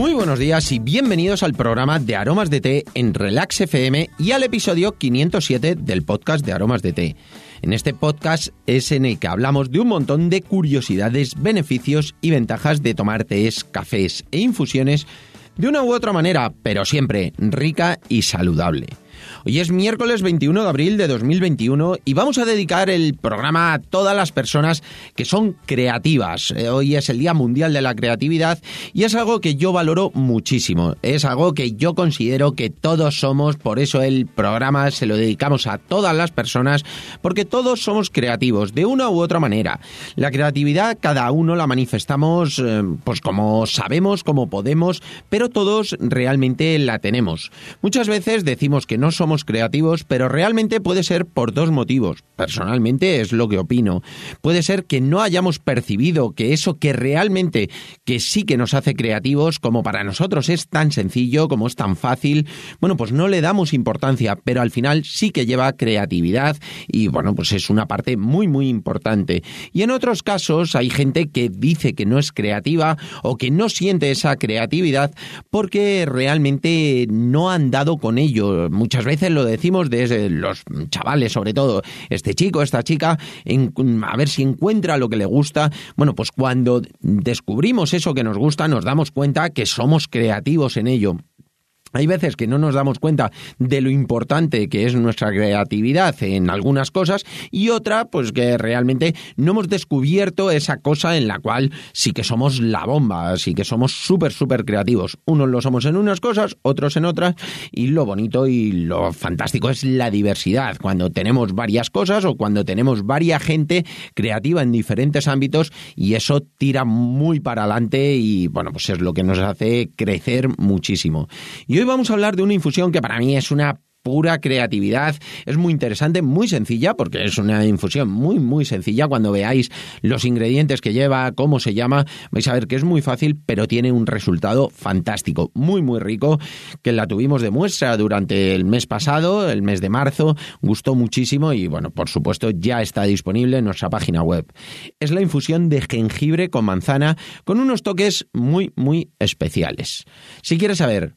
Muy buenos días y bienvenidos al programa de Aromas de Té en Relax FM y al episodio 507 del podcast de Aromas de Té. En este podcast es en el que hablamos de un montón de curiosidades, beneficios y ventajas de tomar tés, cafés e infusiones de una u otra manera, pero siempre rica y saludable. Hoy es miércoles 21 de abril de 2021 y vamos a dedicar el programa a todas las personas que son creativas. Eh, hoy es el Día Mundial de la Creatividad y es algo que yo valoro muchísimo. Es algo que yo considero que todos somos, por eso el programa se lo dedicamos a todas las personas, porque todos somos creativos de una u otra manera. La creatividad cada uno la manifestamos eh, pues como sabemos, como podemos, pero todos realmente la tenemos. Muchas veces decimos que no somos creativos, pero realmente puede ser por dos motivos. Personalmente es lo que opino. Puede ser que no hayamos percibido que eso que realmente, que sí que nos hace creativos, como para nosotros es tan sencillo, como es tan fácil, bueno, pues no le damos importancia, pero al final sí que lleva creatividad y bueno, pues es una parte muy, muy importante. Y en otros casos hay gente que dice que no es creativa o que no siente esa creatividad porque realmente no han dado con ello. Muchas veces lo decimos desde los chavales, sobre todo, este chico, esta chica, a ver si encuentra lo que le gusta. Bueno, pues cuando descubrimos eso que nos gusta, nos damos cuenta que somos creativos en ello. Hay veces que no nos damos cuenta de lo importante que es nuestra creatividad en algunas cosas y otra, pues que realmente no hemos descubierto esa cosa en la cual sí que somos la bomba, sí que somos súper, súper creativos. Unos lo somos en unas cosas, otros en otras y lo bonito y lo fantástico es la diversidad. Cuando tenemos varias cosas o cuando tenemos varias gente creativa en diferentes ámbitos y eso tira muy para adelante y bueno, pues es lo que nos hace crecer muchísimo hoy vamos a hablar de una infusión que para mí es una pura creatividad. Es muy interesante, muy sencilla, porque es una infusión muy, muy sencilla. Cuando veáis los ingredientes que lleva, cómo se llama, vais a ver que es muy fácil, pero tiene un resultado fantástico, muy, muy rico, que la tuvimos de muestra durante el mes pasado, el mes de marzo, gustó muchísimo y, bueno, por supuesto, ya está disponible en nuestra página web. Es la infusión de jengibre con manzana con unos toques muy, muy especiales. Si quieres saber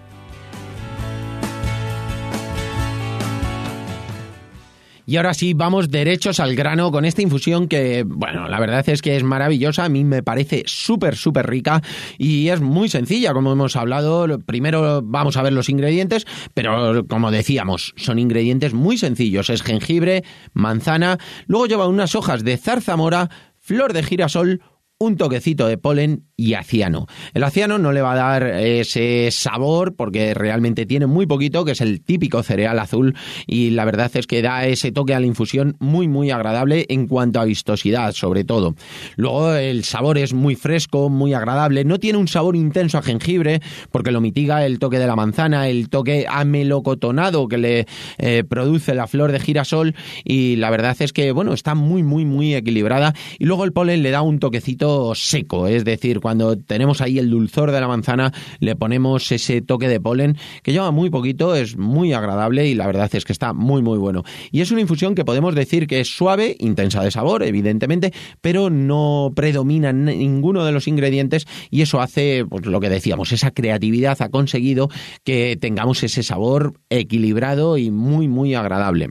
Y ahora sí, vamos derechos al grano con esta infusión que, bueno, la verdad es que es maravillosa, a mí me parece súper, súper rica y es muy sencilla, como hemos hablado. Primero vamos a ver los ingredientes, pero como decíamos, son ingredientes muy sencillos. Es jengibre, manzana, luego lleva unas hojas de zarzamora, flor de girasol, un toquecito de polen y aciano. El aciano no le va a dar ese sabor porque realmente tiene muy poquito, que es el típico cereal azul y la verdad es que da ese toque a la infusión muy muy agradable en cuanto a vistosidad sobre todo. Luego el sabor es muy fresco, muy agradable, no tiene un sabor intenso a jengibre porque lo mitiga el toque de la manzana, el toque amelocotonado que le eh, produce la flor de girasol y la verdad es que bueno, está muy muy muy equilibrada y luego el polen le da un toquecito seco, es decir, cuando tenemos ahí el dulzor de la manzana, le ponemos ese toque de polen que lleva muy poquito, es muy agradable y la verdad es que está muy muy bueno. Y es una infusión que podemos decir que es suave, intensa de sabor, evidentemente, pero no predomina ninguno de los ingredientes y eso hace pues, lo que decíamos, esa creatividad ha conseguido que tengamos ese sabor equilibrado y muy muy agradable.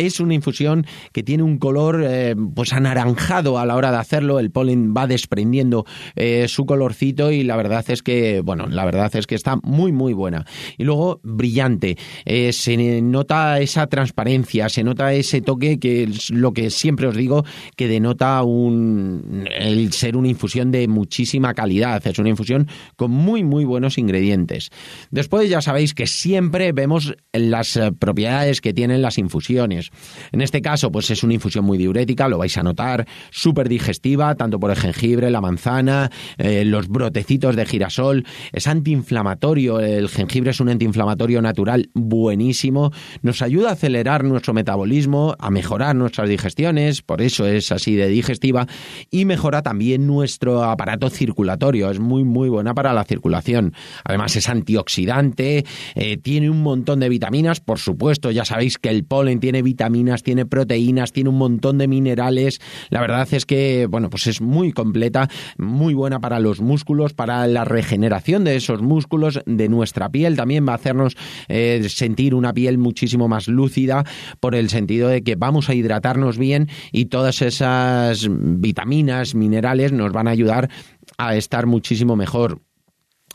Es una infusión que tiene un color eh, pues anaranjado a la hora de hacerlo, el polen va desprendiendo eh, su colorcito y la verdad es que, bueno, la verdad es que está muy muy buena. Y luego brillante, eh, se nota esa transparencia, se nota ese toque que es lo que siempre os digo que denota un, el ser una infusión de muchísima calidad, es una infusión con muy muy buenos ingredientes. Después ya sabéis que siempre vemos las propiedades que tienen las infusiones En este caso, pues es una infusión muy diurética, lo vais a notar, súper digestiva, tanto por el jengibre, la manzana, eh, los brotecitos de girasol, es antiinflamatorio, el jengibre es un antiinflamatorio natural buenísimo, nos ayuda a acelerar nuestro metabolismo, a mejorar nuestras digestiones, por eso es así de digestiva, y mejora también nuestro aparato circulatorio, es muy muy buena para la circulación. Además es antioxidante, eh, tiene un montón de vitaminas, por supuesto, ya sabéis que el polen tiene vitaminas, tiene proteínas, tiene un montón de minerales, la verdad es que, bueno, pues es muy completa, muy buena para los músculos, para la regeneración de esos músculos, de nuestra piel, también va a hacernos eh, sentir una piel muchísimo más lúcida por el sentido de que vamos a hidratarnos bien y todas esas vitaminas, minerales nos van a ayudar a estar muchísimo mejor.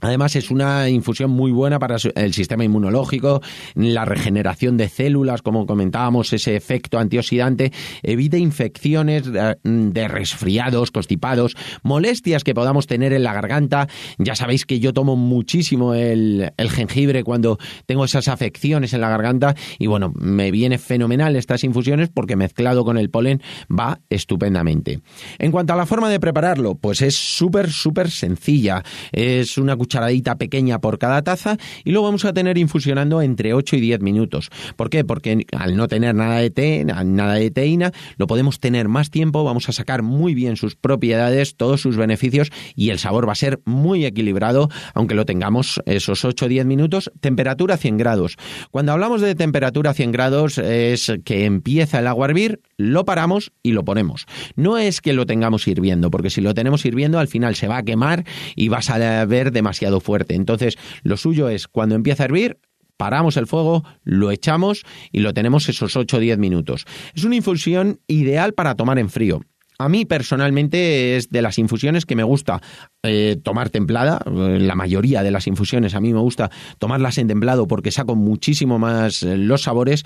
Además es una infusión muy buena para el sistema inmunológico, la regeneración de células, como comentábamos, ese efecto antioxidante, evita infecciones de resfriados, constipados, molestias que podamos tener en la garganta. Ya sabéis que yo tomo muchísimo el, el jengibre cuando tengo esas afecciones en la garganta y bueno, me viene fenomenal estas infusiones porque mezclado con el polen va estupendamente. En cuanto a la forma de prepararlo, pues es súper, súper sencilla. Es una cuchara cucharadita pequeña por cada taza y lo vamos a tener infusionando entre 8 y 10 minutos. ¿Por qué? Porque al no tener nada de té, nada de teína, lo podemos tener más tiempo, vamos a sacar muy bien sus propiedades, todos sus beneficios y el sabor va a ser muy equilibrado, aunque lo tengamos esos 8 o 10 minutos, temperatura 100 grados. Cuando hablamos de temperatura 100 grados es que empieza el agua a hervir, lo paramos y lo ponemos. No es que lo tengamos hirviendo, porque si lo tenemos hirviendo al final se va a quemar y vas a ver demasiado fuerte. Entonces, lo suyo es cuando empieza a hervir, paramos el fuego, lo echamos y lo tenemos esos 8 o 10 minutos. Es una infusión ideal para tomar en frío. A mí personalmente es de las infusiones que me gusta eh, tomar templada. Eh, la mayoría de las infusiones a mí me gusta tomarlas en templado porque saco muchísimo más eh, los sabores.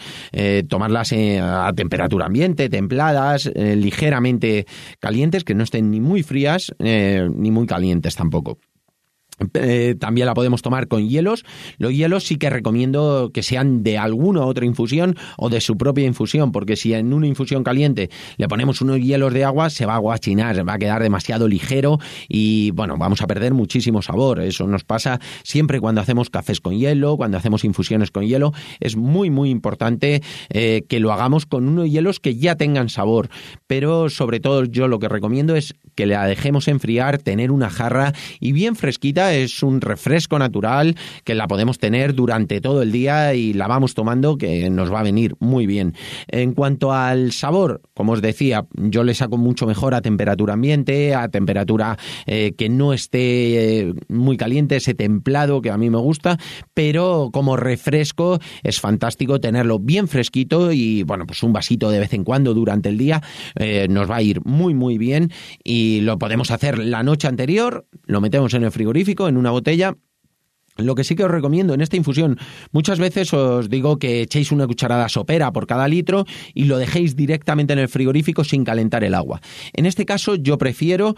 tomarlas a temperatura ambiente, templadas, ligeramente calientes, que no estén ni muy frías ni muy calientes tampoco. Eh, también la podemos tomar con hielos. Los hielos sí que recomiendo que sean de alguna otra infusión o de su propia infusión, porque si en una infusión caliente le ponemos unos hielos de agua, se va a guachinar, va a quedar demasiado ligero y bueno, vamos a perder muchísimo sabor. Eso nos pasa siempre cuando hacemos cafés con hielo, cuando hacemos infusiones con hielo. Es muy, muy importante eh, que lo hagamos con unos hielos que ya tengan sabor. Pero sobre todo yo lo que recomiendo es que la dejemos enfriar, tener una jarra y bien fresquita es un refresco natural que la podemos tener durante todo el día y la vamos tomando que nos va a venir muy bien. En cuanto al sabor, como os decía, yo le saco mucho mejor a temperatura ambiente, a temperatura eh, que no esté eh, muy caliente, ese templado que a mí me gusta, pero como refresco es fantástico tenerlo bien fresquito y bueno, pues un vasito de vez en cuando durante el día eh, nos va a ir muy muy bien y lo podemos hacer la noche anterior, lo metemos en el frigorífico en una botella lo que sí que os recomiendo en esta infusión, muchas veces os digo que echéis una cucharada sopera por cada litro y lo dejéis directamente en el frigorífico sin calentar el agua. En este caso yo prefiero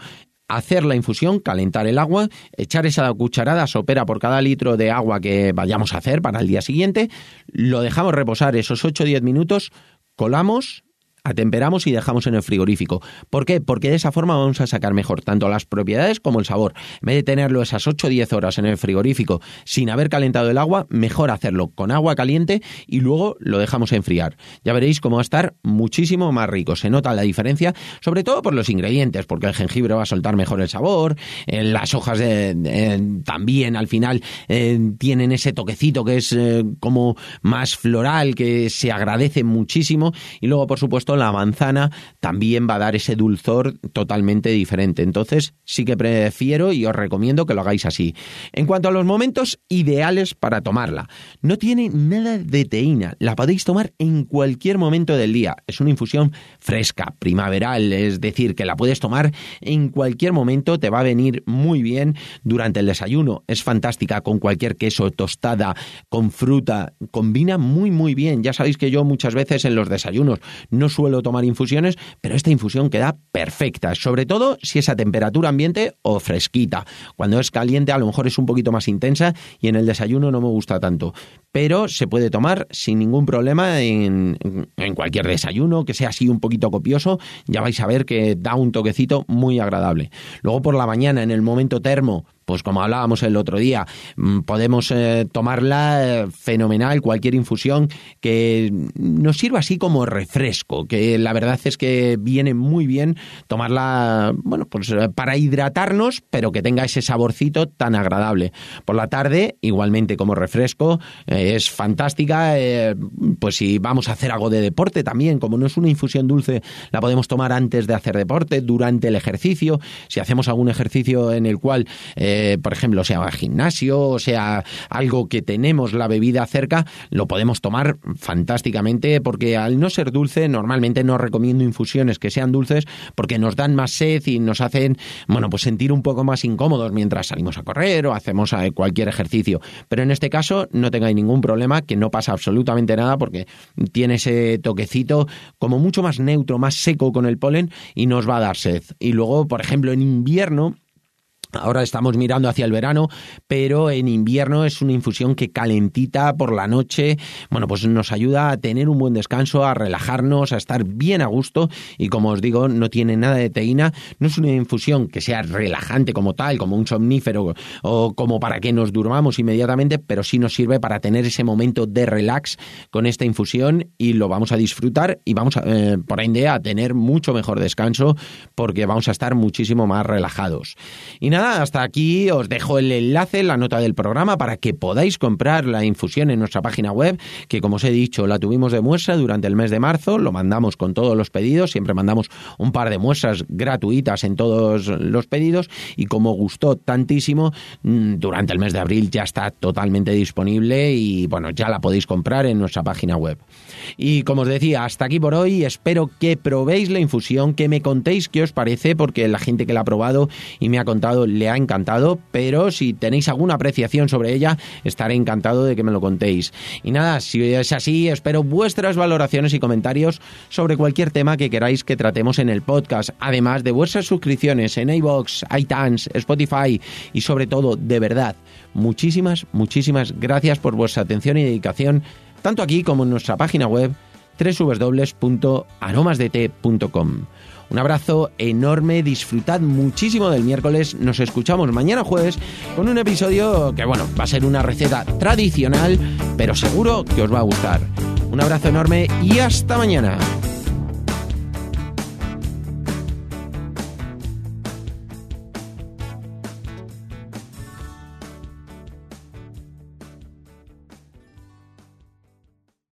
hacer la infusión, calentar el agua, echar esa cucharada sopera por cada litro de agua que vayamos a hacer para el día siguiente, lo dejamos reposar esos 8 o 10 minutos, colamos, atemperamos y dejamos en el frigorífico. ¿Por qué? Porque de esa forma vamos a sacar mejor tanto las propiedades como el sabor. En vez de tenerlo esas 8 o 10 horas en el frigorífico sin haber calentado el agua, mejor hacerlo con agua caliente y luego lo dejamos enfriar. Ya veréis cómo va a estar muchísimo más rico. Se nota la diferencia, sobre todo por los ingredientes, porque el jengibre va a soltar mejor el sabor, eh, las hojas también al final eh, tienen ese toquecito que es eh, como más floral, que se agradece muchísimo y luego por supuesto la manzana también va a dar ese dulzor totalmente diferente. Entonces sí que prefiero y os recomiendo que lo hagáis así. En cuanto a los momentos ideales para tomarla, no tiene nada de teína, la podéis tomar en cualquier momento del día. Es una infusión fresca, primaveral, es decir, que la puedes tomar en cualquier momento, te va a venir muy bien durante el desayuno. Es fantástica con cualquier queso, tostada, con fruta, combina muy muy bien. Ya sabéis que yo muchas veces en los desayunos no suelo tomar infusiones, pero esta infusión queda perfecta, sobre todo si es a temperatura ambiente o fresquita. Cuando es caliente a lo mejor es un poquito más intensa y en el desayuno no me gusta tanto, pero se puede tomar sin ningún problema en, en cualquier desayuno, que sea así un poquito copioso, ya vais a ver que da un toquecito muy agradable. Luego por la mañana en el momento termo, pues como hablábamos el otro día, mm, podemos eh, tomarla eh, fenomenal, cualquier infusión que nos sirva así como refresco, que la verdad es que viene muy bien tomarla, bueno, pues eh, para hidratarnos, pero que tenga ese saborcito tan agradable. Por la tarde, igualmente como refresco, es fantástica, pues si vamos a hacer algo de deporte también, como no es una infusión dulce, la podemos tomar antes de hacer deporte, durante el ejercicio, si hacemos algún ejercicio en el cual por ejemplo, sea gimnasio, o sea algo que tenemos la bebida cerca, lo podemos tomar fantásticamente porque al no ser dulce, normalmente no recomiendo infusiones que sean dulces porque nos dan más sed y nos hacen, bueno, pues sentir un poco más incómodos mientras salimos a correr o hacemos eh, cualquier ejercicio. Pero en este caso no tengáis ningún problema, que no pasa absolutamente nada porque tiene ese toquecito como mucho más neutro, más seco con el polen y nos va a dar sed. Y luego, por ejemplo, en invierno Ahora estamos mirando hacia el verano, pero en invierno es una infusión que calentita por la noche, bueno, pues nos ayuda a tener un buen descanso, a relajarnos, a estar bien a gusto. Y como os digo, no tiene nada de teína, no es una infusión que sea relajante como tal, como un somnífero o como para que nos durmamos inmediatamente, pero sí nos sirve para tener ese momento de relax con esta infusión y lo vamos a disfrutar y vamos a, eh, por ende a tener mucho mejor descanso porque vamos a estar muchísimo más relajados. Y nada, hasta aquí os dejo el enlace, la nota del programa para que podáis comprar la infusión en nuestra página web, que como os he dicho, la tuvimos de muestra durante el mes de marzo, lo mandamos con todos los pedidos, siempre mandamos un par de muestras gratuitas en todos los pedidos. Y como gustó tantísimo, mm, durante el mes de abril ya está totalmente disponible y bueno, ya la podéis comprar en nuestra página web. Y como os decía, hasta aquí por hoy, espero que probéis la infusión, que me contéis qué os parece, porque la gente que la ha probado y me ha contado le ha encantado, pero si tenéis alguna apreciación sobre ella, estaré encantado de que me lo contéis. Y nada, si es así, espero vuestras valoraciones y comentarios sobre cualquier tema que queráis que tratemos en el podcast, además de vuestras suscripciones en iBox, iTunes, Spotify y sobre todo, de verdad, muchísimas, muchísimas gracias por vuestra atención y dedicación, tanto aquí como en nuestra página web www.aromasdt.com. Un abrazo enorme, disfrutad muchísimo del miércoles, nos escuchamos mañana jueves con un episodio que bueno, va a ser una receta tradicional, pero seguro que os va a gustar. Un abrazo enorme y hasta mañana.